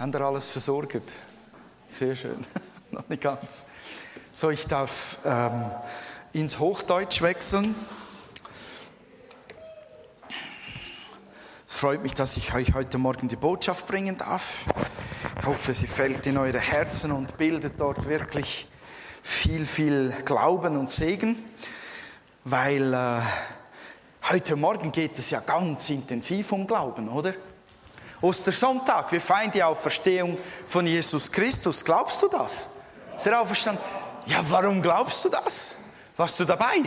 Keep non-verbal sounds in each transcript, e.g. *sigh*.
Haben ihr alles versorgt? Sehr schön. *laughs* Noch nicht ganz. So, ich darf ähm, ins Hochdeutsch wechseln. Es freut mich, dass ich euch heute Morgen die Botschaft bringen darf. Ich hoffe, sie fällt in eure Herzen und bildet dort wirklich viel, viel Glauben und Segen, weil äh, heute Morgen geht es ja ganz intensiv um Glauben, oder? Ostersonntag, wir feiern die Auferstehung von Jesus Christus. Glaubst du das? Ist er auferstanden? Ja, warum glaubst du das? Warst du dabei?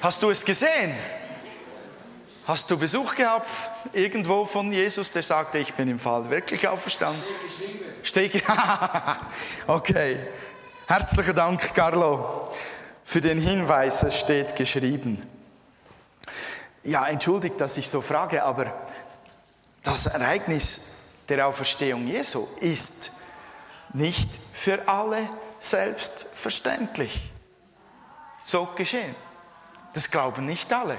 Hast du es gesehen? Hast du Besuch gehabt irgendwo von Jesus, der sagte, ich bin im Fall wirklich auferstanden? Steht *laughs* Okay. Herzlichen Dank, Carlo, für den Hinweis. Es steht geschrieben. Ja, entschuldigt, dass ich so frage, aber das Ereignis der Auferstehung Jesu ist nicht für alle selbstverständlich so geschehen. Das glauben nicht alle.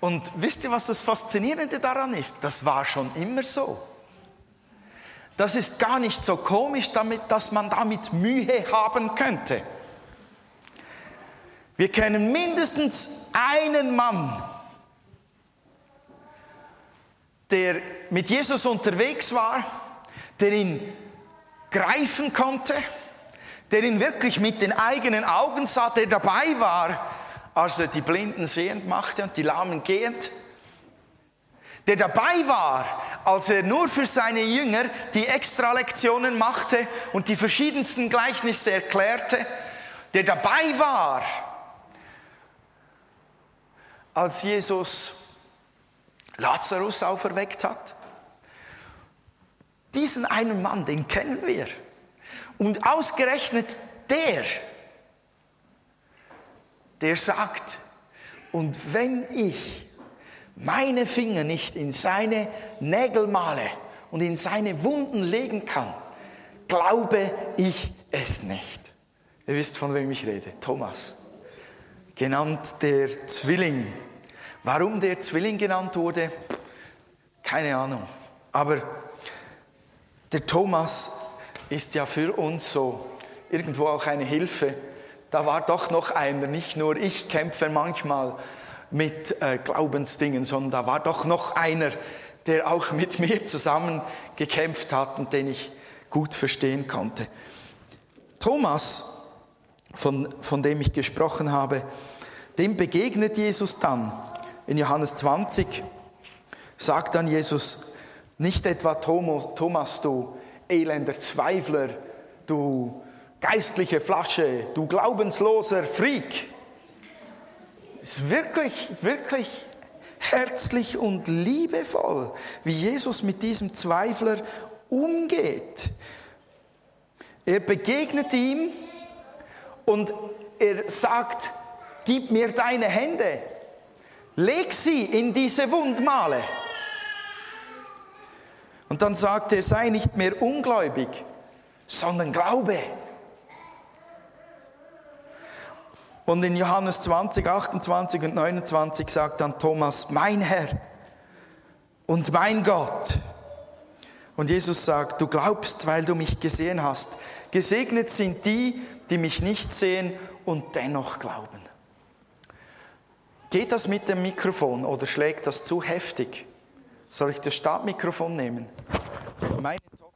Und wisst ihr, was das Faszinierende daran ist? Das war schon immer so. Das ist gar nicht so komisch, damit, dass man damit Mühe haben könnte. Wir kennen mindestens einen Mann, der mit Jesus unterwegs war, der ihn greifen konnte, der ihn wirklich mit den eigenen Augen sah, der dabei war, als er die Blinden sehend machte und die Lahmen gehend, der dabei war, als er nur für seine Jünger die Extralektionen machte und die verschiedensten Gleichnisse erklärte, der dabei war, als Jesus Lazarus auferweckt hat. Diesen einen Mann, den kennen wir. Und ausgerechnet der, der sagt, und wenn ich meine Finger nicht in seine Nägel male und in seine Wunden legen kann, glaube ich es nicht. Ihr wisst, von wem ich rede. Thomas, genannt der Zwilling Warum der Zwilling genannt wurde, keine Ahnung. Aber der Thomas ist ja für uns so irgendwo auch eine Hilfe. Da war doch noch einer, nicht nur ich kämpfe manchmal mit äh, Glaubensdingen, sondern da war doch noch einer, der auch mit *laughs* mir zusammen gekämpft hat und den ich gut verstehen konnte. Thomas, von, von dem ich gesprochen habe, dem begegnet Jesus dann in Johannes 20 sagt dann Jesus, nicht etwa Thomas, du elender Zweifler, du geistliche Flasche, du glaubensloser Freak. Es ist wirklich, wirklich herzlich und liebevoll, wie Jesus mit diesem Zweifler umgeht. Er begegnet ihm und er sagt, gib mir deine Hände. Leg sie in diese Wundmale. Und dann sagt er, sei nicht mehr ungläubig, sondern glaube. Und in Johannes 20, 28 und 29 sagt dann Thomas, mein Herr und mein Gott. Und Jesus sagt, du glaubst, weil du mich gesehen hast. Gesegnet sind die, die mich nicht sehen und dennoch glauben. Geht das mit dem Mikrofon oder schlägt das zu heftig? Soll ich das Startmikrofon nehmen? Meine Tochter,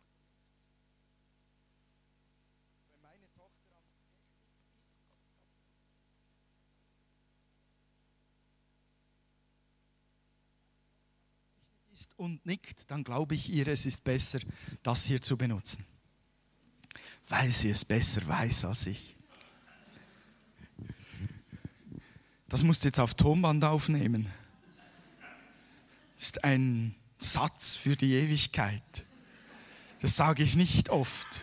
wenn meine Tochter ist und nickt, dann glaube ich ihr, es ist besser, das hier zu benutzen. Weil sie es besser weiß als ich. Das musst du jetzt auf Tonband aufnehmen. Das ist ein Satz für die Ewigkeit. Das sage ich nicht oft,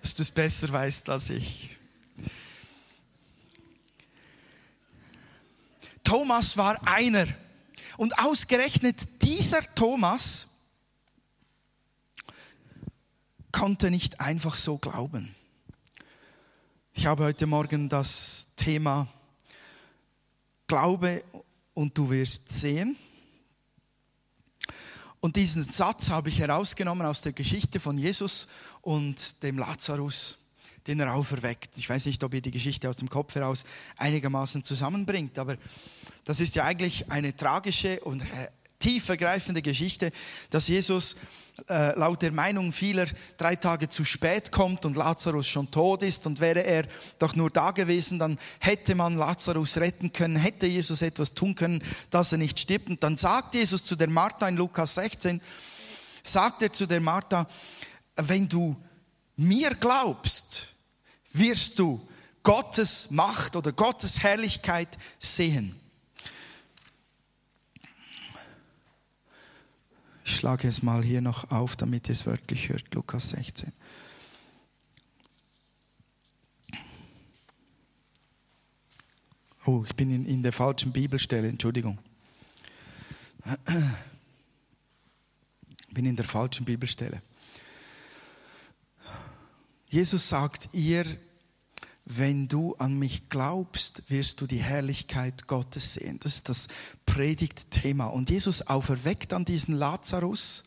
dass du es besser weißt als ich. Thomas war einer. Und ausgerechnet dieser Thomas konnte nicht einfach so glauben. Ich habe heute Morgen das Thema Glaube und du wirst sehen. Und diesen Satz habe ich herausgenommen aus der Geschichte von Jesus und dem Lazarus, den er auferweckt. Ich weiß nicht, ob ihr die Geschichte aus dem Kopf heraus einigermaßen zusammenbringt, aber das ist ja eigentlich eine tragische und äh, tiefergreifende Geschichte, dass Jesus äh, laut der Meinung vieler drei Tage zu spät kommt und Lazarus schon tot ist. Und wäre er doch nur da gewesen, dann hätte man Lazarus retten können, hätte Jesus etwas tun können, dass er nicht stirbt. Und dann sagt Jesus zu der Martha in Lukas 16, sagt er zu der Martha, wenn du mir glaubst, wirst du Gottes Macht oder Gottes Herrlichkeit sehen. Ich schlage es mal hier noch auf, damit ihr es wörtlich hört, Lukas 16. Oh, ich bin in, in der falschen Bibelstelle, Entschuldigung. Ich bin in der falschen Bibelstelle. Jesus sagt, ihr wenn du an mich glaubst, wirst du die Herrlichkeit Gottes sehen. Das ist das Predigtthema. Und Jesus auferweckt an diesen Lazarus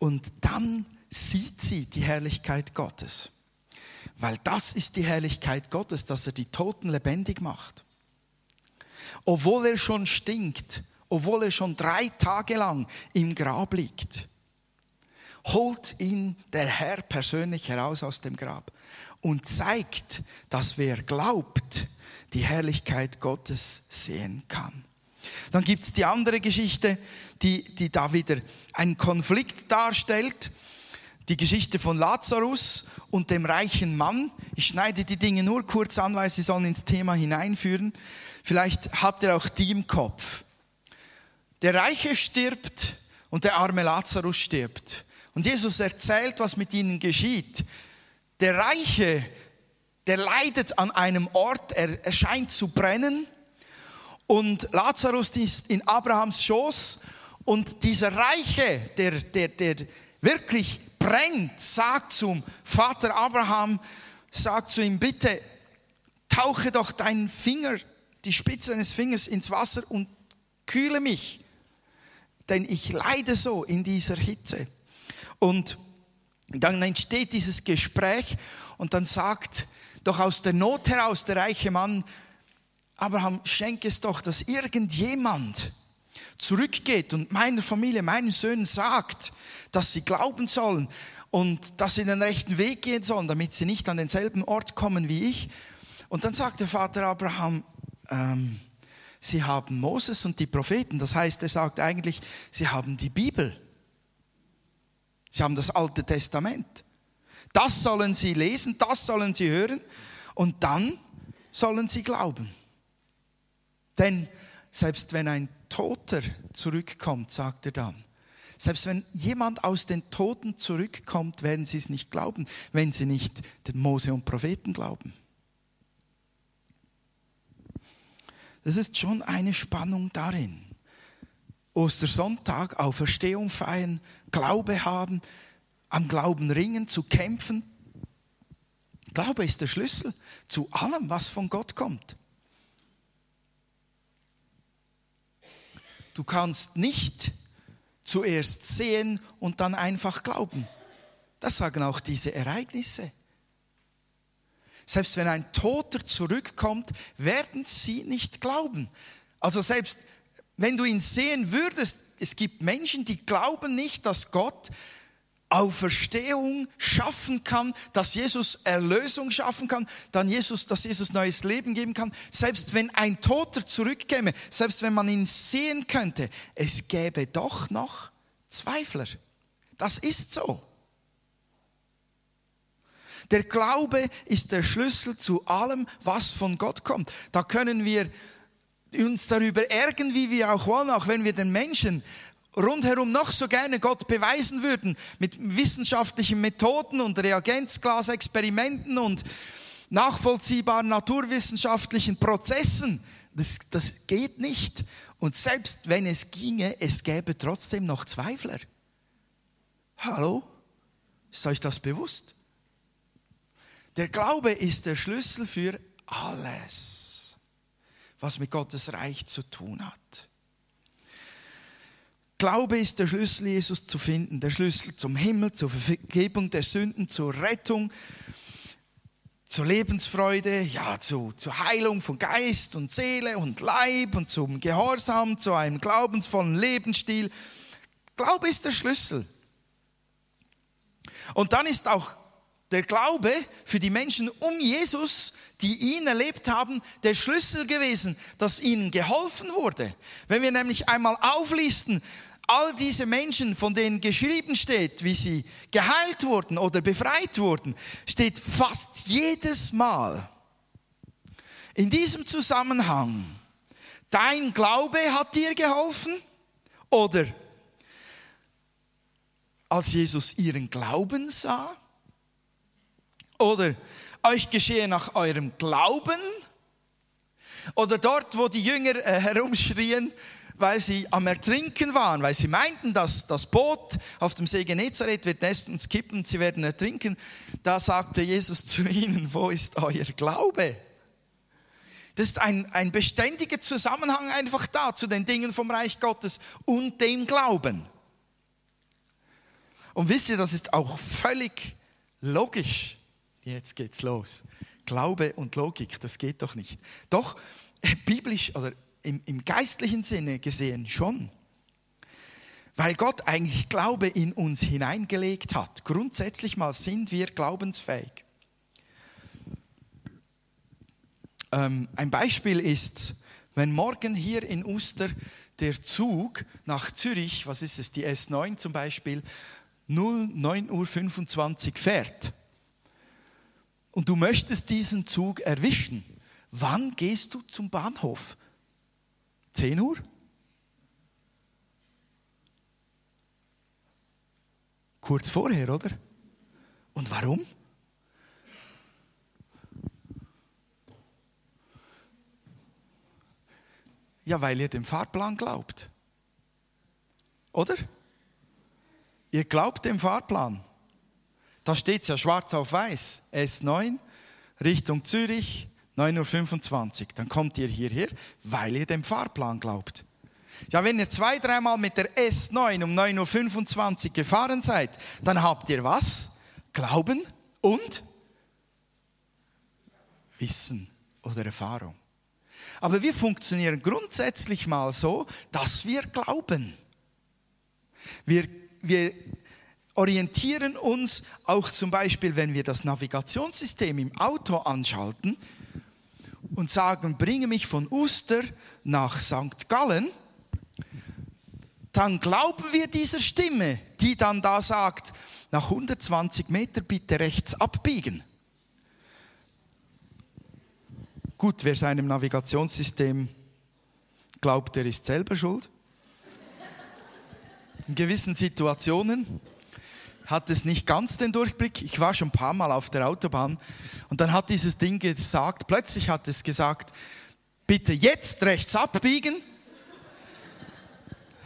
und dann sieht sie die Herrlichkeit Gottes. Weil das ist die Herrlichkeit Gottes, dass er die Toten lebendig macht. Obwohl er schon stinkt, obwohl er schon drei Tage lang im Grab liegt, holt ihn der Herr persönlich heraus aus dem Grab und zeigt, dass wer glaubt, die Herrlichkeit Gottes sehen kann. Dann gibt es die andere Geschichte, die, die da wieder einen Konflikt darstellt. Die Geschichte von Lazarus und dem reichen Mann. Ich schneide die Dinge nur kurz an, weil sie sollen ins Thema hineinführen. Vielleicht habt ihr auch die im Kopf. Der Reiche stirbt und der arme Lazarus stirbt. Und Jesus erzählt, was mit ihnen geschieht. Der Reiche, der leidet an einem Ort, er, scheint zu brennen. Und Lazarus ist in Abrahams Schoß. Und dieser Reiche, der, der, der wirklich brennt, sagt zum Vater Abraham, sagt zu ihm, bitte tauche doch deinen Finger, die Spitze deines Fingers ins Wasser und kühle mich, denn ich leide so in dieser Hitze. Und dann entsteht dieses Gespräch und dann sagt doch aus der Not heraus der reiche Mann, Abraham, schenk es doch, dass irgendjemand zurückgeht und meiner Familie, meinen Söhnen sagt, dass sie glauben sollen und dass sie den rechten Weg gehen sollen, damit sie nicht an denselben Ort kommen wie ich. Und dann sagt der Vater Abraham, ähm, sie haben Moses und die Propheten. Das heißt, er sagt eigentlich, sie haben die Bibel. Sie haben das Alte Testament. Das sollen sie lesen, das sollen sie hören und dann sollen sie glauben. Denn selbst wenn ein Toter zurückkommt, sagt er dann, selbst wenn jemand aus den Toten zurückkommt, werden sie es nicht glauben, wenn sie nicht den Mose und Propheten glauben. Das ist schon eine Spannung darin. Ostersonntag, Auferstehung feiern, Glaube haben, am Glauben ringen, zu kämpfen. Glaube ist der Schlüssel zu allem, was von Gott kommt. Du kannst nicht zuerst sehen und dann einfach glauben. Das sagen auch diese Ereignisse. Selbst wenn ein Toter zurückkommt, werden sie nicht glauben. Also selbst wenn du ihn sehen würdest, es gibt Menschen, die glauben nicht, dass Gott Auferstehung schaffen kann, dass Jesus Erlösung schaffen kann, dann Jesus, dass Jesus neues Leben geben kann. Selbst wenn ein Toter zurückkäme, selbst wenn man ihn sehen könnte, es gäbe doch noch Zweifler. Das ist so. Der Glaube ist der Schlüssel zu allem, was von Gott kommt. Da können wir uns darüber ärgern, wie wir auch wollen, auch wenn wir den Menschen rundherum noch so gerne Gott beweisen würden, mit wissenschaftlichen Methoden und Reagenzglasexperimenten und nachvollziehbaren naturwissenschaftlichen Prozessen. Das, das geht nicht. Und selbst wenn es ginge, es gäbe trotzdem noch Zweifler. Hallo? Ist euch das bewusst? Der Glaube ist der Schlüssel für alles was mit Gottes Reich zu tun hat. Glaube ist der Schlüssel, Jesus zu finden, der Schlüssel zum Himmel, zur Vergebung der Sünden, zur Rettung, zur Lebensfreude, ja, zu, zur Heilung von Geist und Seele und Leib und zum Gehorsam, zu einem glaubensvollen Lebensstil. Glaube ist der Schlüssel. Und dann ist auch der Glaube für die Menschen um Jesus, die ihn erlebt haben, der Schlüssel gewesen, dass ihnen geholfen wurde. Wenn wir nämlich einmal auflisten, all diese Menschen, von denen geschrieben steht, wie sie geheilt wurden oder befreit wurden, steht fast jedes Mal in diesem Zusammenhang, dein Glaube hat dir geholfen oder als Jesus ihren Glauben sah oder euch geschehe nach eurem Glauben oder dort, wo die Jünger äh, herumschrien, weil sie am Ertrinken waren, weil sie meinten, dass das Boot auf dem See Genezareth wird nächstens kippen, sie werden ertrinken. Da sagte Jesus zu ihnen, wo ist euer Glaube? Das ist ein, ein beständiger Zusammenhang einfach da zu den Dingen vom Reich Gottes und dem Glauben. Und wisst ihr, das ist auch völlig logisch. Jetzt geht's los. Glaube und Logik, das geht doch nicht. Doch biblisch oder im, im geistlichen Sinne gesehen schon. Weil Gott eigentlich Glaube in uns hineingelegt hat. Grundsätzlich mal sind wir glaubensfähig. Ähm, ein Beispiel ist, wenn morgen hier in Uster der Zug nach Zürich, was ist es, die S9 zum Beispiel, 09.25 Uhr fährt und du möchtest diesen Zug erwischen, wann gehst du zum Bahnhof? 10 Uhr? Kurz vorher, oder? Und warum? Ja, weil ihr dem Fahrplan glaubt. Oder? Ihr glaubt dem Fahrplan. Da steht es ja schwarz auf weiß. S9, Richtung Zürich, 9.25 Uhr. Dann kommt ihr hierher, weil ihr dem Fahrplan glaubt. Ja, wenn ihr zwei, dreimal mit der S9 um 9.25 Uhr gefahren seid, dann habt ihr was? Glauben und Wissen oder Erfahrung. Aber wir funktionieren grundsätzlich mal so, dass wir glauben. Wir, wir orientieren uns auch zum Beispiel, wenn wir das Navigationssystem im Auto anschalten und sagen, bringe mich von Uster nach St. Gallen, dann glauben wir dieser Stimme, die dann da sagt, nach 120 Meter bitte rechts abbiegen. Gut, wer seinem Navigationssystem glaubt, der ist selber schuld. In gewissen Situationen hat es nicht ganz den Durchblick. Ich war schon ein paar Mal auf der Autobahn und dann hat dieses Ding gesagt, plötzlich hat es gesagt, bitte jetzt rechts abbiegen.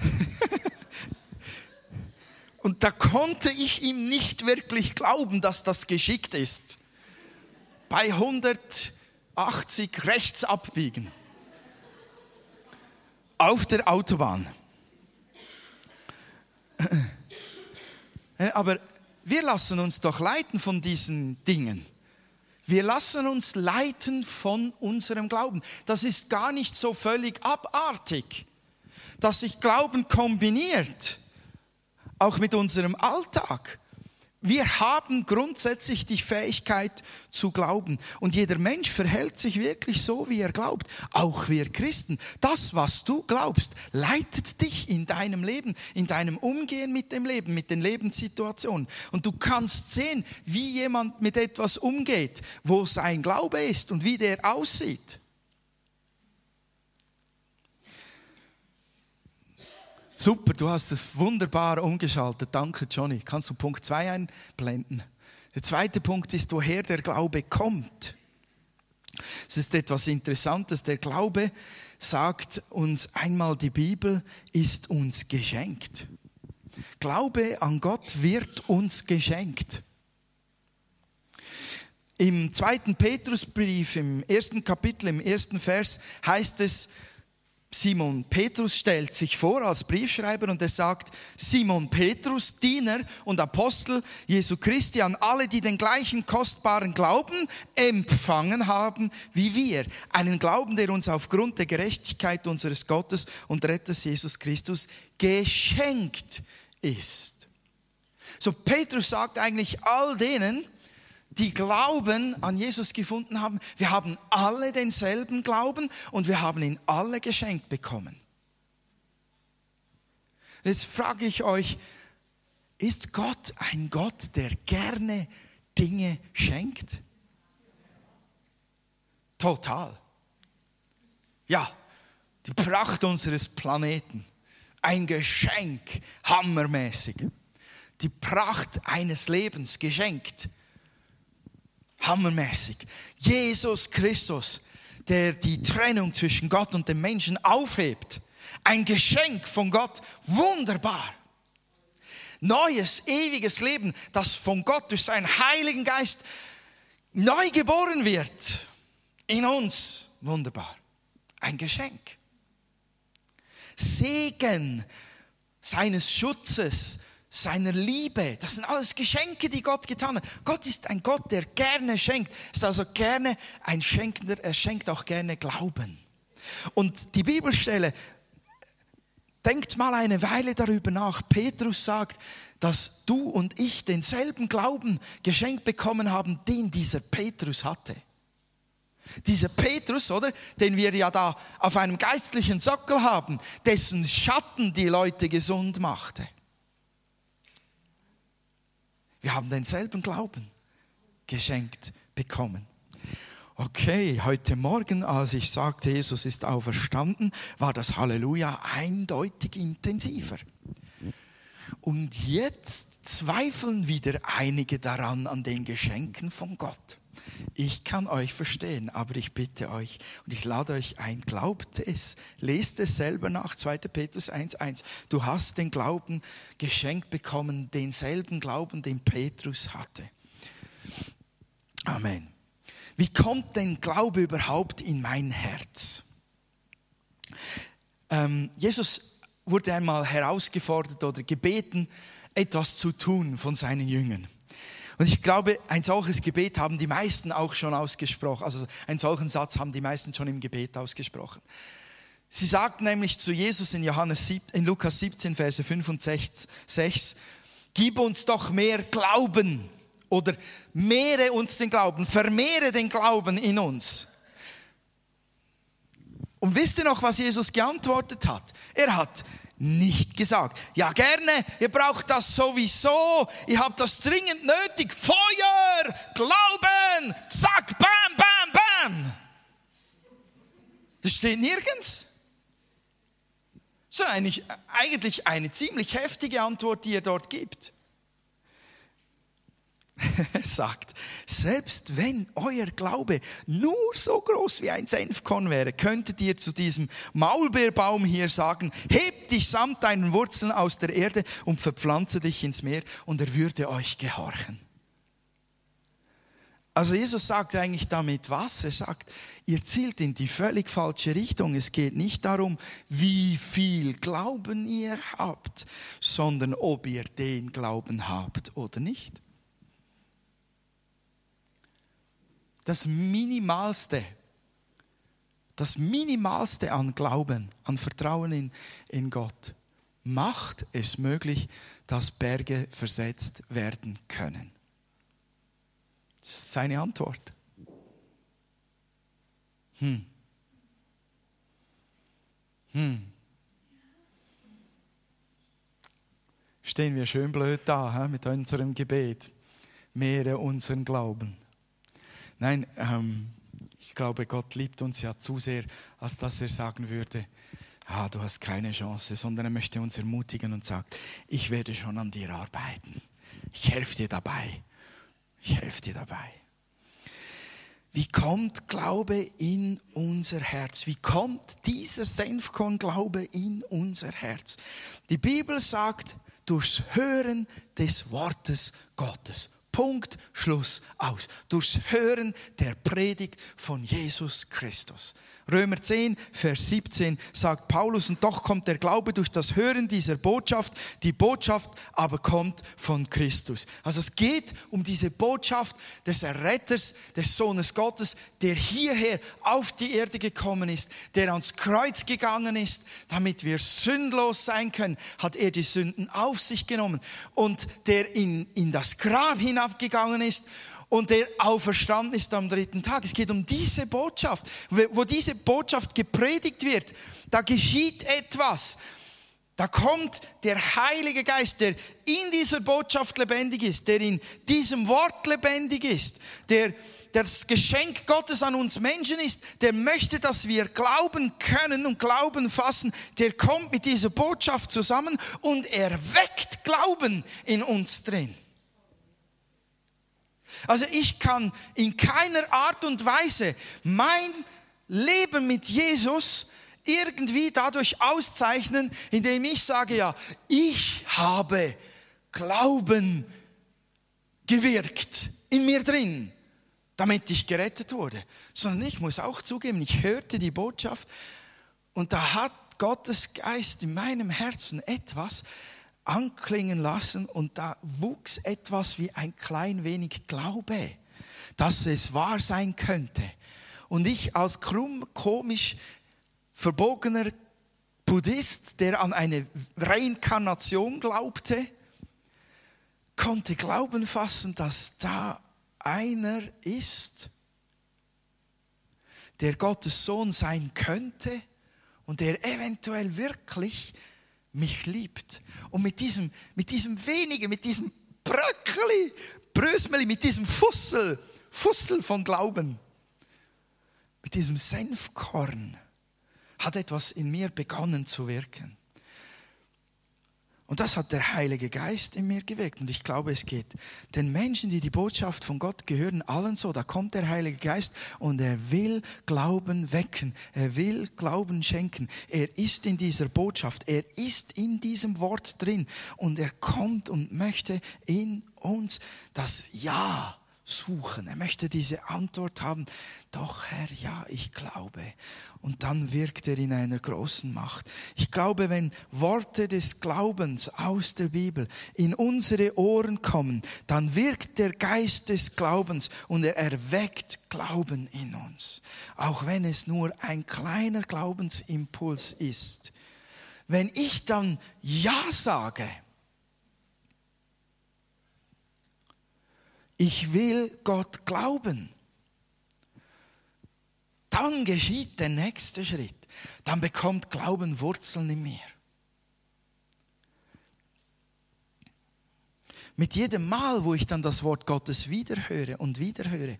*laughs* und da konnte ich ihm nicht wirklich glauben, dass das geschickt ist. Bei 180 rechts abbiegen. Auf der Autobahn. Aber wir lassen uns doch leiten von diesen Dingen. Wir lassen uns leiten von unserem Glauben. Das ist gar nicht so völlig abartig, dass sich Glauben kombiniert, auch mit unserem Alltag. Wir haben grundsätzlich die Fähigkeit zu glauben. Und jeder Mensch verhält sich wirklich so, wie er glaubt. Auch wir Christen. Das, was du glaubst, leitet dich in deinem Leben, in deinem Umgehen mit dem Leben, mit den Lebenssituationen. Und du kannst sehen, wie jemand mit etwas umgeht, wo sein Glaube ist und wie der aussieht. Super, du hast es wunderbar umgeschaltet. Danke, Johnny. Kannst du Punkt 2 einblenden? Der zweite Punkt ist, woher der Glaube kommt. Es ist etwas Interessantes. Der Glaube, sagt uns einmal die Bibel, ist uns geschenkt. Glaube an Gott wird uns geschenkt. Im zweiten Petrusbrief, im ersten Kapitel, im ersten Vers heißt es, Simon Petrus stellt sich vor als Briefschreiber und er sagt, Simon Petrus, Diener und Apostel Jesu Christi an alle, die den gleichen kostbaren Glauben empfangen haben wie wir. Einen Glauben, der uns aufgrund der Gerechtigkeit unseres Gottes und Retters Jesus Christus geschenkt ist. So Petrus sagt eigentlich all denen, die Glauben an Jesus gefunden haben. Wir haben alle denselben Glauben und wir haben ihn alle geschenkt bekommen. Jetzt frage ich euch, ist Gott ein Gott, der gerne Dinge schenkt? Total. Ja, die Pracht unseres Planeten. Ein Geschenk, hammermäßig. Die Pracht eines Lebens geschenkt hammermäßig. Jesus Christus, der die Trennung zwischen Gott und dem Menschen aufhebt. Ein Geschenk von Gott, wunderbar. Neues, ewiges Leben, das von Gott durch seinen Heiligen Geist neu geboren wird. In uns, wunderbar. Ein Geschenk. Segen seines Schutzes, seiner Liebe. Das sind alles Geschenke, die Gott getan hat. Gott ist ein Gott, der gerne schenkt. Ist also gerne ein Schenkender. Er schenkt auch gerne Glauben. Und die Bibelstelle, denkt mal eine Weile darüber nach. Petrus sagt, dass du und ich denselben Glauben geschenkt bekommen haben, den dieser Petrus hatte. Dieser Petrus, oder, den wir ja da auf einem geistlichen Sockel haben, dessen Schatten die Leute gesund machte. Wir haben denselben Glauben geschenkt bekommen. Okay, heute Morgen, als ich sagte, Jesus ist auferstanden, war das Halleluja eindeutig intensiver. Und jetzt zweifeln wieder einige daran an den Geschenken von Gott. Ich kann euch verstehen, aber ich bitte euch und ich lade euch ein, glaubt es, lest es selber nach, 2. Petrus 1.1. Du hast den Glauben geschenkt bekommen, denselben Glauben, den Petrus hatte. Amen. Wie kommt denn Glaube überhaupt in mein Herz? Ähm, Jesus wurde einmal herausgefordert oder gebeten, etwas zu tun von seinen Jüngern. Und ich glaube, ein solches Gebet haben die meisten auch schon ausgesprochen. Also einen solchen Satz haben die meisten schon im Gebet ausgesprochen. Sie sagt nämlich zu Jesus in, Johannes, in Lukas 17, Verse 5 und 6, 6, gib uns doch mehr Glauben oder mehre uns den Glauben, vermehre den Glauben in uns. Und wisst ihr noch, was Jesus geantwortet hat? Er hat nicht gesagt. Ja, gerne, ihr braucht das sowieso, ihr habt das dringend nötig. Feuer, Glauben, zack, bam, bam, bam. Das steht nirgends. So eine, eigentlich eine ziemlich heftige Antwort, die er dort gibt. *laughs* sagt, selbst wenn euer Glaube nur so groß wie ein Senfkorn wäre, könntet ihr zu diesem Maulbeerbaum hier sagen, heb dich samt deinen Wurzeln aus der Erde und verpflanze dich ins Meer und er würde euch gehorchen. Also Jesus sagt eigentlich damit was? Er sagt, ihr zielt in die völlig falsche Richtung. Es geht nicht darum, wie viel Glauben ihr habt, sondern ob ihr den Glauben habt oder nicht. Das Minimalste, das Minimalste an Glauben, an Vertrauen in, in Gott, macht es möglich, dass Berge versetzt werden können. Das ist seine Antwort. Hm. Hm. Stehen wir schön blöd da mit unserem Gebet. Mehre unseren Glauben. Nein, ähm, ich glaube, Gott liebt uns ja zu sehr, als dass er sagen würde, ah, du hast keine Chance, sondern er möchte uns ermutigen und sagt, ich werde schon an dir arbeiten. Ich helfe dir dabei. Ich helfe dir dabei. Wie kommt Glaube in unser Herz? Wie kommt dieser Senfkorn-Glaube in unser Herz? Die Bibel sagt, durchs Hören des Wortes Gottes. Punkt, Schluss, aus. Durchs Hören der Predigt von Jesus Christus. Römer 10, Vers 17 sagt Paulus, und doch kommt der Glaube durch das Hören dieser Botschaft, die Botschaft aber kommt von Christus. Also es geht um diese Botschaft des Erretters, des Sohnes Gottes, der hierher auf die Erde gekommen ist, der ans Kreuz gegangen ist, damit wir sündlos sein können, hat er die Sünden auf sich genommen und der in, in das Grab hinabgegangen ist und der auferstanden ist am dritten Tag. Es geht um diese Botschaft. Wo diese Botschaft gepredigt wird, da geschieht etwas. Da kommt der Heilige Geist, der in dieser Botschaft lebendig ist, der in diesem Wort lebendig ist, der das Geschenk Gottes an uns Menschen ist, der möchte, dass wir glauben können und Glauben fassen, der kommt mit dieser Botschaft zusammen und er weckt Glauben in uns drin. Also ich kann in keiner Art und Weise mein Leben mit Jesus irgendwie dadurch auszeichnen, indem ich sage, ja, ich habe Glauben gewirkt in mir drin, damit ich gerettet wurde. Sondern ich muss auch zugeben, ich hörte die Botschaft und da hat Gottes Geist in meinem Herzen etwas, anklingen lassen und da wuchs etwas wie ein klein wenig Glaube, dass es wahr sein könnte. Und ich als krumm, komisch, verbogener Buddhist, der an eine Reinkarnation glaubte, konnte Glauben fassen, dass da einer ist, der Gottes Sohn sein könnte und der eventuell wirklich mich liebt. Und mit diesem, mit diesem wenigen, mit diesem Bröckli, Brösmeli, mit diesem Fussel, Fussel von Glauben, mit diesem Senfkorn hat etwas in mir begonnen zu wirken. Und das hat der Heilige Geist in mir gewirkt. Und ich glaube, es geht den Menschen, die die Botschaft von Gott gehören, allen so. Da kommt der Heilige Geist und er will Glauben wecken. Er will Glauben schenken. Er ist in dieser Botschaft. Er ist in diesem Wort drin. Und er kommt und möchte in uns das Ja suchen. Er möchte diese Antwort haben. Doch, Herr, ja, ich glaube. Und dann wirkt er in einer großen Macht. Ich glaube, wenn Worte des Glaubens aus der Bibel in unsere Ohren kommen, dann wirkt der Geist des Glaubens und er erweckt Glauben in uns. Auch wenn es nur ein kleiner Glaubensimpuls ist. Wenn ich dann Ja sage, ich will Gott glauben, dann geschieht der nächste Schritt. Dann bekommt Glauben Wurzeln in mir. Mit jedem Mal, wo ich dann das Wort Gottes wieder höre und wieder höre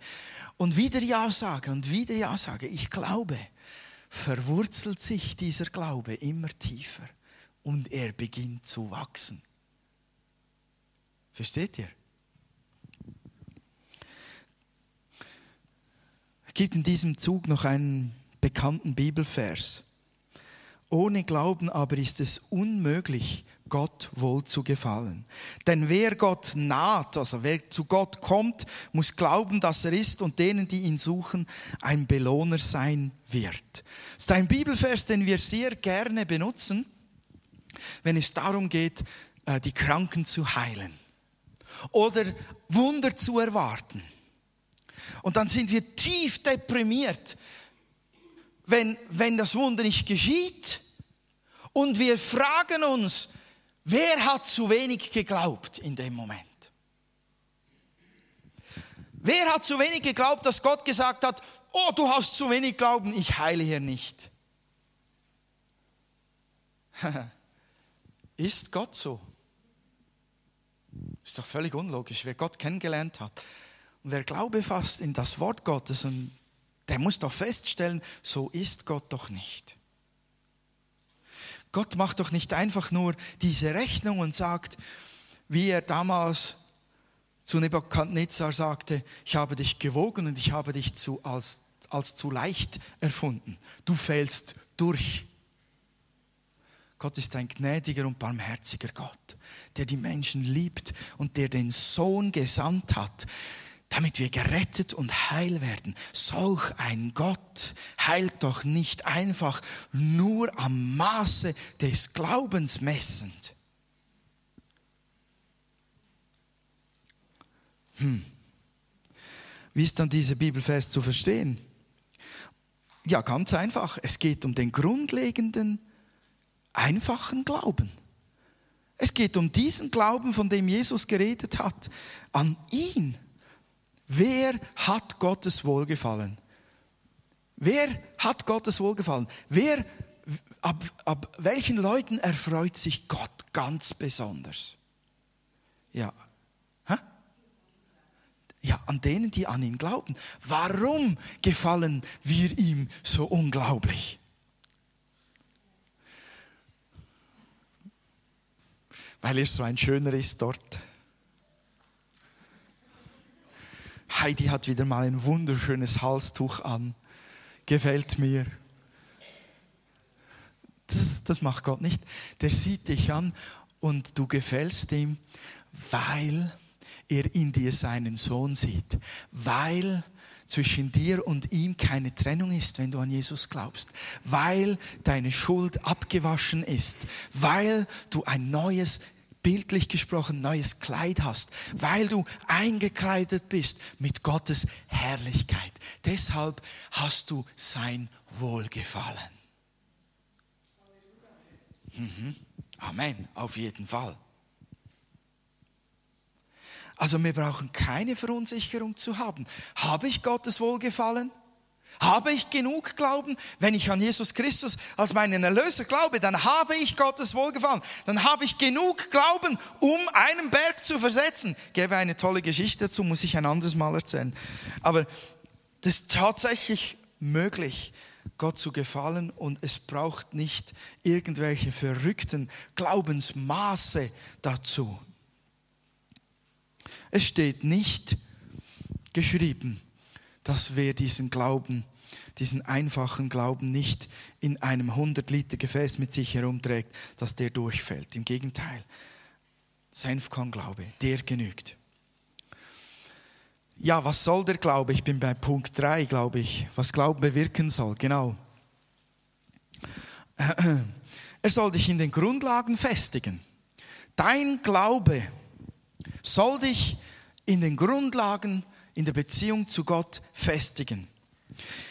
und wieder Ja sage und wieder Ja sage, ich glaube, verwurzelt sich dieser Glaube immer tiefer und er beginnt zu wachsen. Versteht ihr? Gibt in diesem Zug noch einen bekannten Bibelvers. Ohne Glauben aber ist es unmöglich, Gott wohl zu gefallen. Denn wer Gott naht, also wer zu Gott kommt, muss glauben, dass er ist und denen, die ihn suchen, ein Belohner sein wird. Das ist ein Bibelvers, den wir sehr gerne benutzen, wenn es darum geht, äh, die Kranken zu heilen oder Wunder zu erwarten. Und dann sind wir tief deprimiert, wenn, wenn das Wunder nicht geschieht. Und wir fragen uns, wer hat zu wenig geglaubt in dem Moment? Wer hat zu wenig geglaubt, dass Gott gesagt hat, oh, du hast zu wenig Glauben, ich heile hier nicht? *laughs* Ist Gott so? Ist doch völlig unlogisch. Wer Gott kennengelernt hat, und wer Glaube fasst in das Wort Gottes, der muss doch feststellen, so ist Gott doch nicht. Gott macht doch nicht einfach nur diese Rechnung und sagt, wie er damals zu Nebukadnezar sagte, ich habe dich gewogen und ich habe dich zu, als, als zu leicht erfunden. Du fällst durch. Gott ist ein gnädiger und barmherziger Gott, der die Menschen liebt und der den Sohn gesandt hat, damit wir gerettet und heil werden. Solch ein Gott heilt doch nicht einfach nur am Maße des Glaubens messend. Hm. Wie ist dann dieser Bibelvers zu verstehen? Ja, ganz einfach. Es geht um den grundlegenden, einfachen Glauben. Es geht um diesen Glauben, von dem Jesus geredet hat, an ihn. Wer hat Gottes Wohlgefallen? Wer hat Gottes Wohlgefallen? Wer, ab, ab welchen Leuten erfreut sich Gott ganz besonders? Ja, ja, an denen, die an ihn glauben. Warum gefallen wir ihm so unglaublich? Weil er so ein schöner ist dort. Heidi hat wieder mal ein wunderschönes Halstuch an. Gefällt mir. Das, das macht Gott nicht. Der sieht dich an und du gefällst ihm, weil er in dir seinen Sohn sieht, weil zwischen dir und ihm keine Trennung ist, wenn du an Jesus glaubst, weil deine Schuld abgewaschen ist, weil du ein neues bildlich gesprochen neues Kleid hast, weil du eingekleidet bist mit Gottes Herrlichkeit. Deshalb hast du sein Wohlgefallen. Mhm. Amen, auf jeden Fall. Also wir brauchen keine Verunsicherung zu haben. Habe ich Gottes Wohlgefallen? Habe ich genug Glauben? Wenn ich an Jesus Christus als meinen Erlöser glaube, dann habe ich Gottes Wohlgefallen. Dann habe ich genug Glauben, um einen Berg zu versetzen. Gebe eine tolle Geschichte dazu, muss ich ein anderes Mal erzählen. Aber das ist tatsächlich möglich, Gott zu gefallen und es braucht nicht irgendwelche verrückten Glaubensmaße dazu. Es steht nicht geschrieben, dass wer diesen Glauben, diesen einfachen Glauben nicht in einem 100 Liter Gefäß mit sich herumträgt, dass der durchfällt. Im Gegenteil, Senfkorn-Glaube, der genügt. Ja, was soll der Glaube? Ich bin bei Punkt 3, glaube ich. Was Glauben bewirken soll, genau. Er soll dich in den Grundlagen festigen. Dein Glaube soll dich in den Grundlagen, in der Beziehung zu Gott festigen.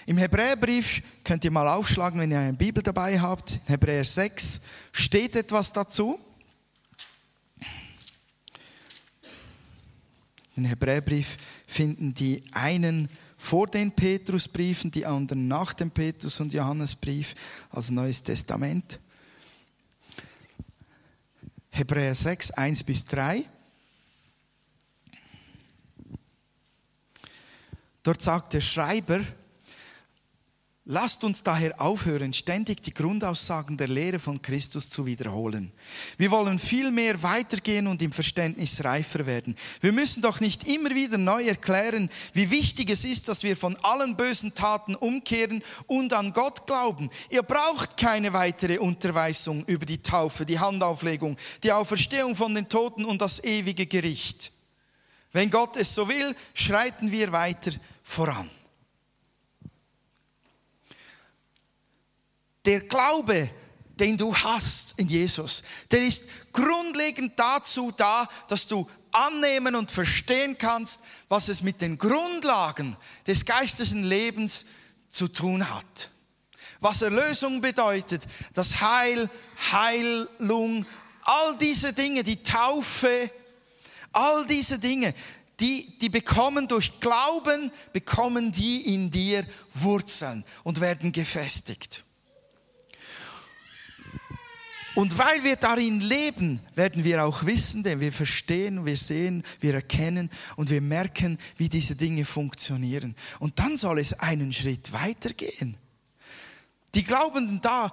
Im Hebräerbrief könnt ihr mal aufschlagen, wenn ihr eine Bibel dabei habt. Hebräer 6 steht etwas dazu. Den Hebräerbrief finden die einen vor den Petrusbriefen, die anderen nach dem Petrus- und Johannesbrief, also Neues Testament. Hebräer 6, 1 bis 3. Dort sagt der Schreiber, Lasst uns daher aufhören, ständig die Grundaussagen der Lehre von Christus zu wiederholen. Wir wollen vielmehr weitergehen und im Verständnis reifer werden. Wir müssen doch nicht immer wieder neu erklären, wie wichtig es ist, dass wir von allen bösen Taten umkehren und an Gott glauben. Ihr braucht keine weitere Unterweisung über die Taufe, die Handauflegung, die Auferstehung von den Toten und das ewige Gericht. Wenn Gott es so will, schreiten wir weiter voran. Der Glaube, den du hast in Jesus, der ist grundlegend dazu da, dass du annehmen und verstehen kannst, was es mit den Grundlagen des geistlichen Lebens zu tun hat. Was Erlösung bedeutet, das Heil, Heilung, all diese Dinge, die Taufe, all diese Dinge, die, die bekommen durch Glauben, bekommen die in dir Wurzeln und werden gefestigt. Und weil wir darin leben, werden wir auch wissen, denn wir verstehen, wir sehen, wir erkennen und wir merken, wie diese Dinge funktionieren. Und dann soll es einen Schritt weitergehen. Die Glaubenden da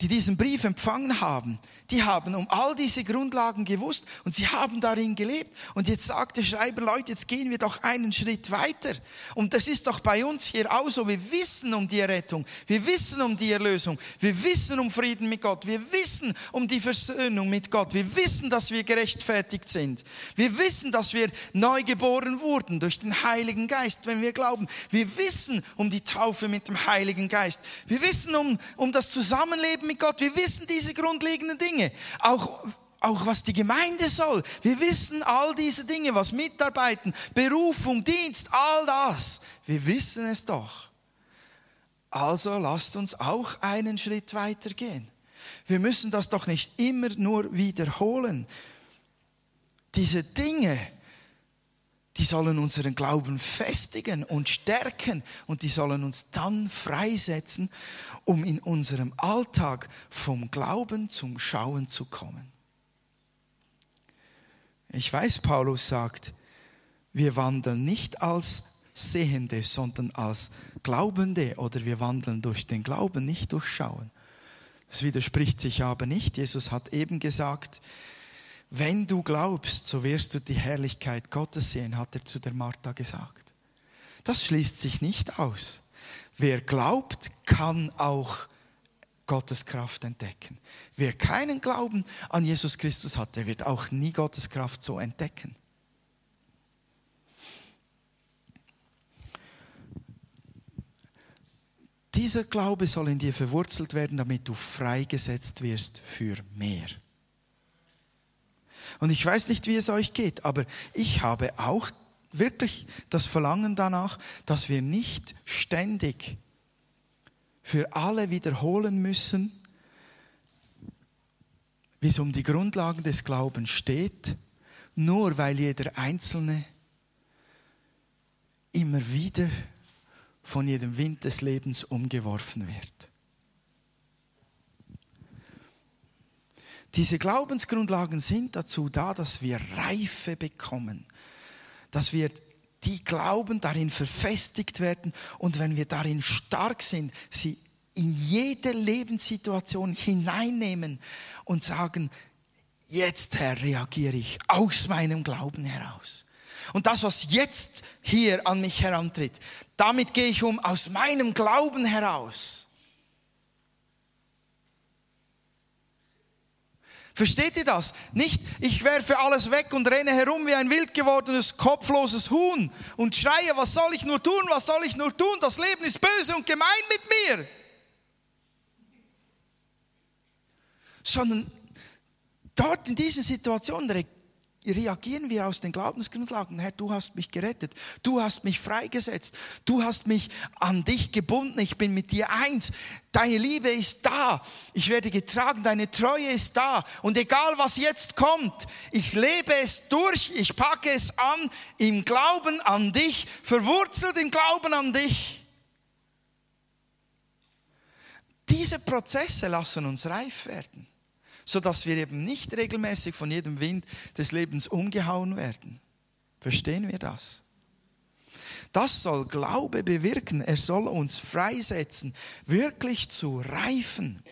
die diesen Brief empfangen haben, die haben um all diese Grundlagen gewusst und sie haben darin gelebt. Und jetzt sagt der Schreiber, Leute, jetzt gehen wir doch einen Schritt weiter. Und das ist doch bei uns hier auch so. Wir wissen um die Errettung, wir wissen um die Erlösung, wir wissen um Frieden mit Gott, wir wissen um die Versöhnung mit Gott, wir wissen, dass wir gerechtfertigt sind. Wir wissen, dass wir neu geboren wurden durch den Heiligen Geist, wenn wir glauben. Wir wissen um die Taufe mit dem Heiligen Geist. Wir wissen um, um das Zusammenleben mit Gott. Wir wissen diese grundlegenden Dinge. Auch auch was die Gemeinde soll. Wir wissen all diese Dinge, was Mitarbeiten, Berufung, Dienst, all das. Wir wissen es doch. Also lasst uns auch einen Schritt weiter gehen. Wir müssen das doch nicht immer nur wiederholen. Diese Dinge, die sollen unseren Glauben festigen und stärken und die sollen uns dann freisetzen, um in unserem Alltag vom Glauben zum Schauen zu kommen. Ich weiß, Paulus sagt, wir wandeln nicht als Sehende, sondern als Glaubende oder wir wandeln durch den Glauben, nicht durch Schauen. Das widerspricht sich aber nicht. Jesus hat eben gesagt, wenn du glaubst, so wirst du die Herrlichkeit Gottes sehen, hat er zu der Martha gesagt. Das schließt sich nicht aus. Wer glaubt, kann auch Gottes Kraft entdecken. Wer keinen Glauben an Jesus Christus hat, der wird auch nie Gottes Kraft so entdecken. Dieser Glaube soll in dir verwurzelt werden, damit du freigesetzt wirst für mehr. Und ich weiß nicht, wie es euch geht, aber ich habe auch wirklich das Verlangen danach, dass wir nicht ständig für alle wiederholen müssen, wie es um die Grundlagen des Glaubens steht, nur weil jeder Einzelne immer wieder von jedem Wind des Lebens umgeworfen wird. Diese Glaubensgrundlagen sind dazu da, dass wir Reife bekommen, dass wir die Glauben darin verfestigt werden und wenn wir darin stark sind, sie in jede Lebenssituation hineinnehmen und sagen, jetzt Herr reagiere ich aus meinem Glauben heraus. Und das, was jetzt hier an mich herantritt, damit gehe ich um aus meinem Glauben heraus. Versteht ihr das? Nicht, ich werfe alles weg und renne herum wie ein wild gewordenes, kopfloses Huhn und schreie, was soll ich nur tun, was soll ich nur tun, das Leben ist böse und gemein mit mir. Sondern dort in diesen Situationen reagieren wir aus den Glaubensgrundlagen. Herr, du hast mich gerettet, du hast mich freigesetzt, du hast mich an dich gebunden, ich bin mit dir eins. Deine Liebe ist da, ich werde getragen, deine Treue ist da. Und egal was jetzt kommt, ich lebe es durch, ich packe es an im Glauben an dich, verwurzelt im Glauben an dich. Diese Prozesse lassen uns reif werden sodass wir eben nicht regelmäßig von jedem Wind des Lebens umgehauen werden. Verstehen wir das? Das soll Glaube bewirken. Er soll uns freisetzen, wirklich zu reifen.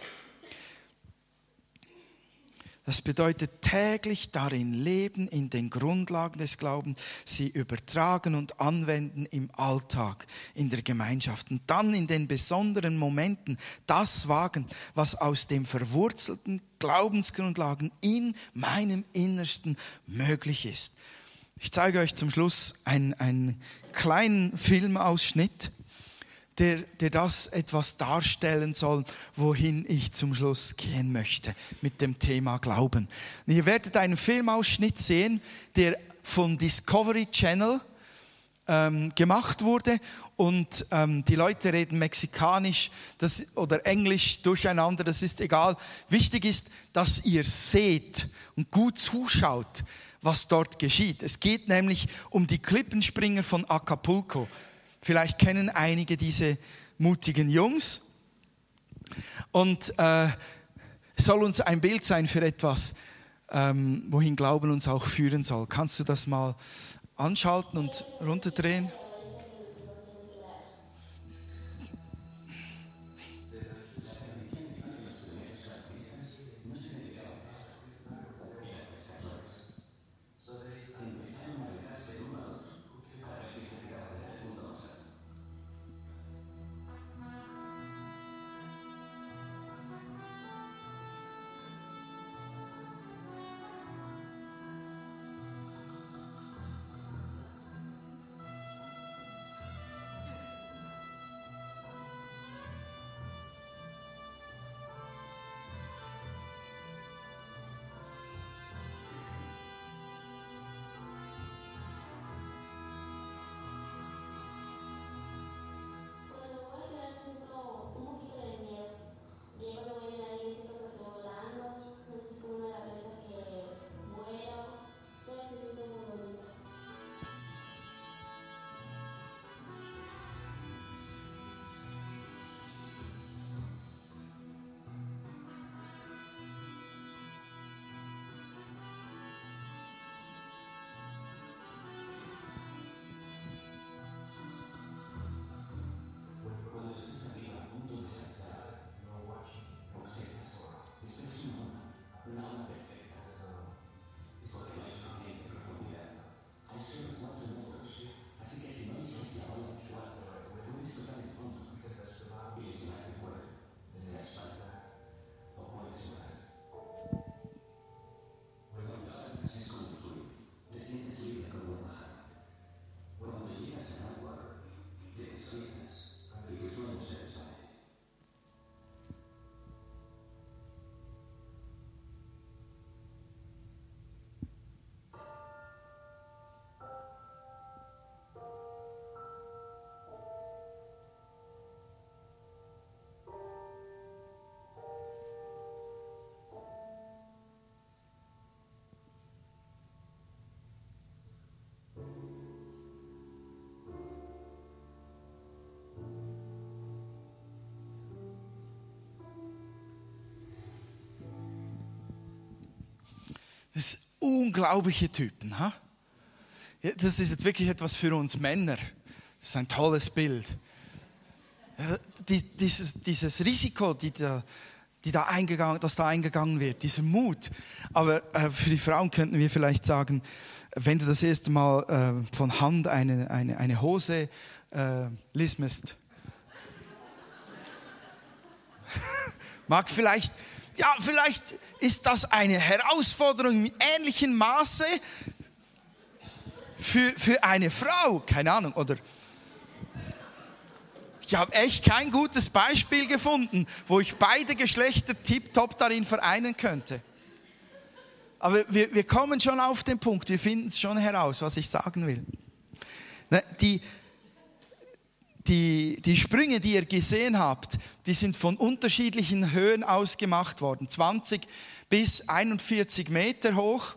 Das bedeutet täglich darin leben, in den Grundlagen des Glaubens, sie übertragen und anwenden im Alltag, in der Gemeinschaft. Und dann in den besonderen Momenten das wagen, was aus den verwurzelten Glaubensgrundlagen in meinem Innersten möglich ist. Ich zeige euch zum Schluss einen, einen kleinen Filmausschnitt der, der das etwas darstellen soll, wohin ich zum Schluss gehen möchte mit dem Thema Glauben. Und ihr werdet einen Filmausschnitt sehen, der von Discovery Channel ähm, gemacht wurde und ähm, die Leute reden Mexikanisch das, oder Englisch durcheinander, das ist egal. Wichtig ist, dass ihr seht und gut zuschaut, was dort geschieht. Es geht nämlich um die Klippenspringer von Acapulco. Vielleicht kennen einige diese mutigen Jungs. Und äh, soll uns ein Bild sein für etwas, ähm, wohin Glauben uns auch führen soll. Kannst du das mal anschalten und runterdrehen? Das sind unglaubliche Typen. Ha? Das ist jetzt wirklich etwas für uns Männer. Das ist ein tolles Bild. Dieses, dieses Risiko, die da, die da eingegangen, das da eingegangen wird, dieser Mut. Aber äh, für die Frauen könnten wir vielleicht sagen, wenn du das erste Mal äh, von Hand eine, eine, eine Hose äh, lismest, *laughs* mag vielleicht, ja, vielleicht ist das eine Herausforderung in ähnlichem Maße für, für eine Frau, keine Ahnung, oder ich habe echt kein gutes Beispiel gefunden, wo ich beide Geschlechter tiptop darin vereinen könnte. Aber wir, wir kommen schon auf den Punkt, wir finden es schon heraus, was ich sagen will. Ne, die, die, die Sprünge, die ihr gesehen habt, die sind von unterschiedlichen Höhen aus gemacht worden. 20 bis 41 Meter hoch.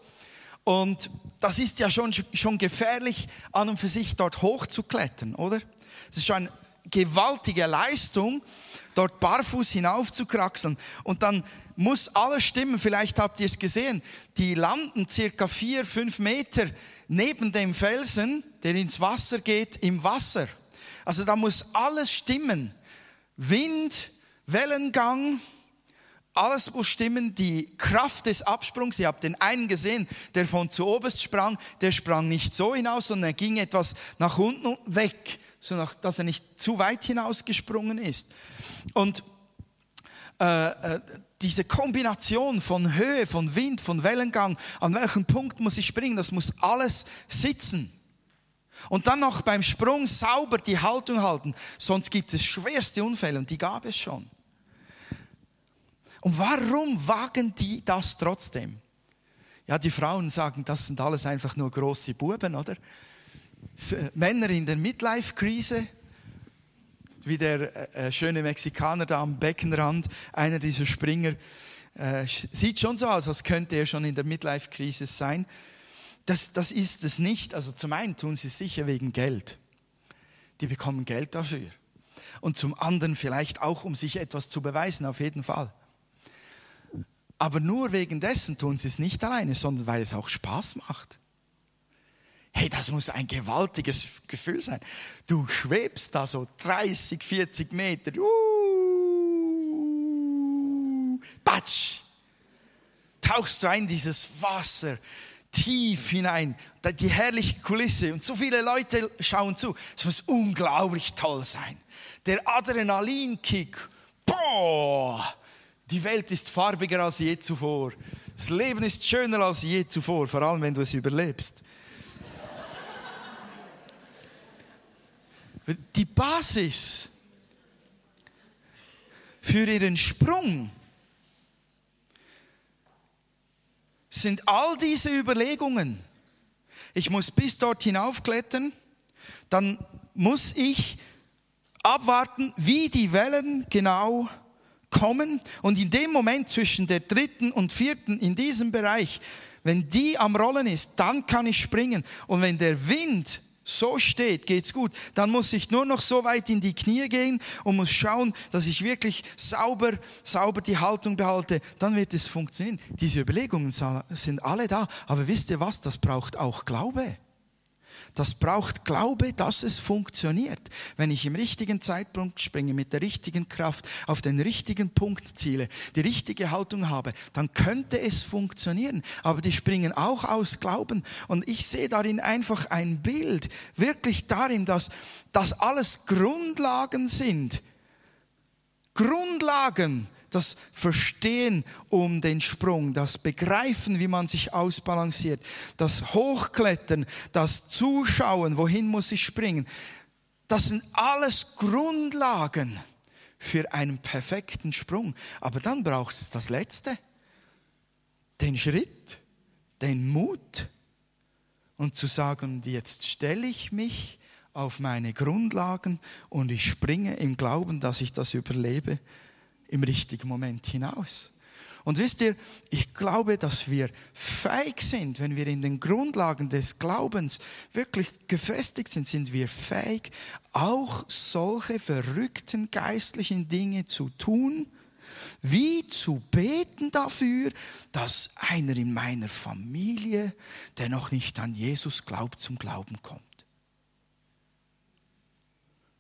Und das ist ja schon, schon gefährlich, an und für sich dort hoch zu klettern, oder? Es ist schon eine gewaltige Leistung, dort barfuß hinauf zu kraxeln. Und dann muss alles stimmen. Vielleicht habt ihr es gesehen. Die landen circa vier, fünf Meter neben dem Felsen, der ins Wasser geht, im Wasser. Also da muss alles stimmen. Wind, Wellengang, alles muss stimmen, die Kraft des Absprungs. Ihr habt den einen gesehen, der von zu oberst sprang, der sprang nicht so hinaus, sondern er ging etwas nach unten weg, so dass er nicht zu weit hinausgesprungen ist. Und äh, äh, diese Kombination von Höhe, von Wind, von Wellengang, an welchem Punkt muss ich springen, das muss alles sitzen. Und dann noch beim Sprung sauber die Haltung halten, sonst gibt es schwerste Unfälle und die gab es schon. Und warum wagen die das trotzdem? Ja, die Frauen sagen, das sind alles einfach nur große Buben, oder? Äh, Männer in der Midlife-Krise, wie der äh, schöne Mexikaner da am Beckenrand, einer dieser Springer, äh, sieht schon so aus, als könnte er schon in der Midlife-Krise sein. Das, das ist es nicht. Also zum einen tun sie es sicher wegen Geld. Die bekommen Geld dafür. Und zum anderen vielleicht auch, um sich etwas zu beweisen, auf jeden Fall. Aber nur wegen dessen tun sie es nicht alleine, sondern weil es auch Spaß macht. Hey, das muss ein gewaltiges Gefühl sein. Du schwebst da so 30, 40 Meter. Uh, batsch. Tauchst du ein dieses Wasser tief hinein. Die herrliche Kulisse und so viele Leute schauen zu. Es muss unglaublich toll sein. Der Adrenalinkick. Boah, die Welt ist farbiger als je zuvor. Das Leben ist schöner als je zuvor, vor allem wenn du es überlebst. Die Basis für ihren Sprung sind all diese Überlegungen. Ich muss bis dort hinaufklettern, dann muss ich abwarten, wie die Wellen genau kommen. Und in dem Moment zwischen der dritten und vierten, in diesem Bereich, wenn die am Rollen ist, dann kann ich springen. Und wenn der Wind so steht, geht's gut. Dann muss ich nur noch so weit in die Knie gehen und muss schauen, dass ich wirklich sauber, sauber die Haltung behalte. Dann wird es funktionieren. Diese Überlegungen sind alle da. Aber wisst ihr was? Das braucht auch Glaube. Das braucht Glaube, dass es funktioniert. Wenn ich im richtigen Zeitpunkt springe, mit der richtigen Kraft, auf den richtigen Punkt ziele, die richtige Haltung habe, dann könnte es funktionieren. Aber die springen auch aus Glauben. Und ich sehe darin einfach ein Bild, wirklich darin, dass das alles Grundlagen sind. Grundlagen das Verstehen um den Sprung, das Begreifen, wie man sich ausbalanciert, das Hochklettern, das Zuschauen, wohin muss ich springen. Das sind alles Grundlagen für einen perfekten Sprung. Aber dann braucht es das Letzte, den Schritt, den Mut und zu sagen, jetzt stelle ich mich auf meine Grundlagen und ich springe im Glauben, dass ich das überlebe im richtigen Moment hinaus. Und wisst ihr, ich glaube, dass wir fähig sind, wenn wir in den Grundlagen des Glaubens wirklich gefestigt sind, sind wir fähig, auch solche verrückten geistlichen Dinge zu tun, Wie zu beten dafür, dass einer in meiner Familie, der noch nicht an Jesus glaubt, zum Glauben kommt.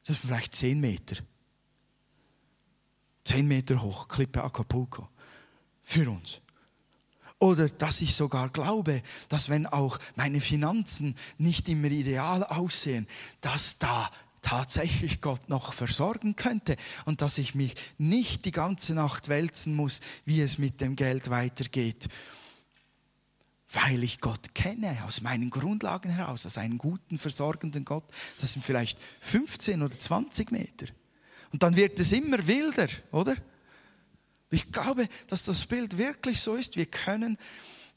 Das sind vielleicht zehn Meter. Zehn Meter hoch, Klippe Acapulco. Für uns. Oder dass ich sogar glaube, dass wenn auch meine Finanzen nicht immer ideal aussehen, dass da tatsächlich Gott noch versorgen könnte und dass ich mich nicht die ganze Nacht wälzen muss, wie es mit dem Geld weitergeht, weil ich Gott kenne, aus meinen Grundlagen heraus, als einen guten, versorgenden Gott. Das sind vielleicht 15 oder 20 Meter. Und dann wird es immer wilder, oder? Ich glaube, dass das Bild wirklich so ist. Wir können,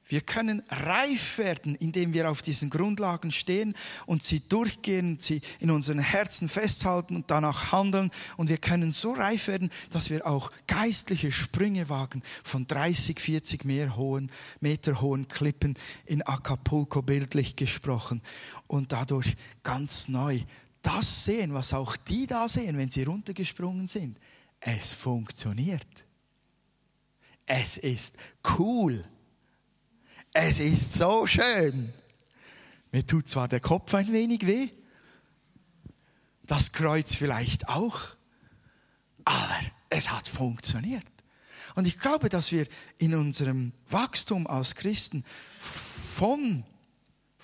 wir können reif werden, indem wir auf diesen Grundlagen stehen und sie durchgehen, sie in unseren Herzen festhalten und danach handeln. Und wir können so reif werden, dass wir auch geistliche Sprünge wagen von 30, 40 mehr hohen, Meter hohen Klippen in Acapulco bildlich gesprochen und dadurch ganz neu das sehen, was auch die da sehen, wenn sie runtergesprungen sind. Es funktioniert. Es ist cool. Es ist so schön. Mir tut zwar der Kopf ein wenig weh, das Kreuz vielleicht auch, aber es hat funktioniert. Und ich glaube, dass wir in unserem Wachstum als Christen von,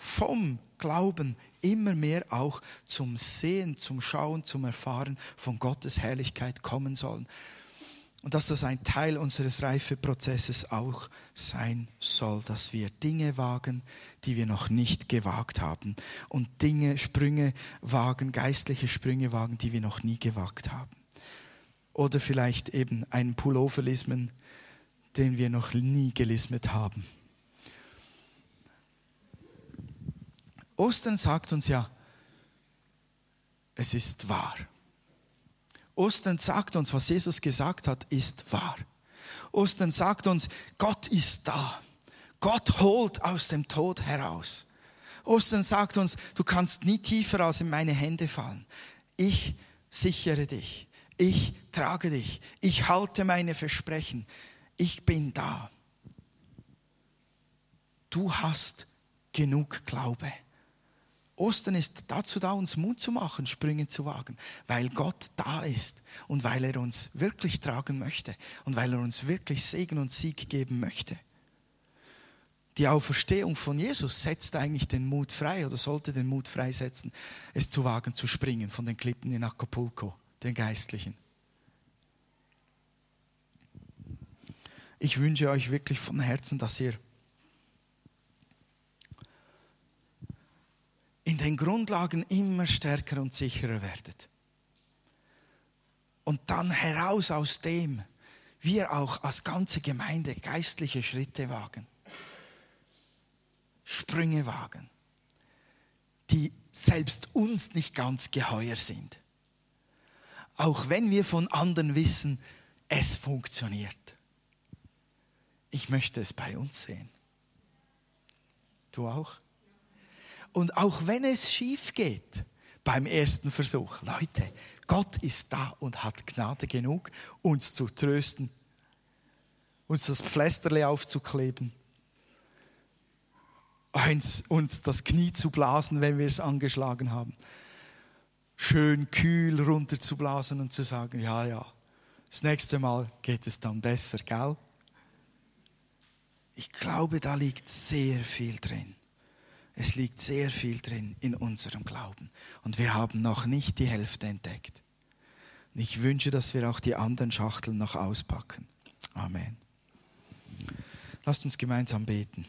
vom Glauben immer mehr auch zum Sehen, zum Schauen, zum Erfahren von Gottes Herrlichkeit kommen sollen und dass das ein Teil unseres Reifeprozesses auch sein soll, dass wir Dinge wagen, die wir noch nicht gewagt haben und Dinge, Sprünge wagen, geistliche Sprünge wagen, die wir noch nie gewagt haben. Oder vielleicht eben einen Pullover lismen, den wir noch nie gelismet haben. Ostern sagt uns ja, es ist wahr. Ostern sagt uns, was Jesus gesagt hat, ist wahr. Ostern sagt uns, Gott ist da. Gott holt aus dem Tod heraus. Ostern sagt uns, du kannst nie tiefer als in meine Hände fallen. Ich sichere dich. Ich trage dich. Ich halte meine Versprechen. Ich bin da. Du hast genug Glaube. Ostern ist dazu da, uns Mut zu machen, Sprünge zu wagen, weil Gott da ist und weil er uns wirklich tragen möchte und weil er uns wirklich Segen und Sieg geben möchte. Die Auferstehung von Jesus setzt eigentlich den Mut frei oder sollte den Mut freisetzen, es zu wagen, zu springen von den Klippen in Acapulco, den Geistlichen. Ich wünsche euch wirklich von Herzen, dass ihr in den Grundlagen immer stärker und sicherer werdet. Und dann heraus aus dem wir auch als ganze Gemeinde geistliche Schritte wagen, Sprünge wagen, die selbst uns nicht ganz geheuer sind. Auch wenn wir von anderen wissen, es funktioniert. Ich möchte es bei uns sehen. Du auch? Und auch wenn es schief geht beim ersten Versuch, Leute, Gott ist da und hat Gnade genug, uns zu trösten, uns das Pflasterle aufzukleben, uns, uns das Knie zu blasen, wenn wir es angeschlagen haben, schön kühl runterzublasen und zu sagen, ja, ja, das nächste Mal geht es dann besser, gell? Ich glaube, da liegt sehr viel drin. Es liegt sehr viel drin in unserem Glauben. Und wir haben noch nicht die Hälfte entdeckt. Und ich wünsche, dass wir auch die anderen Schachteln noch auspacken. Amen. Lasst uns gemeinsam beten.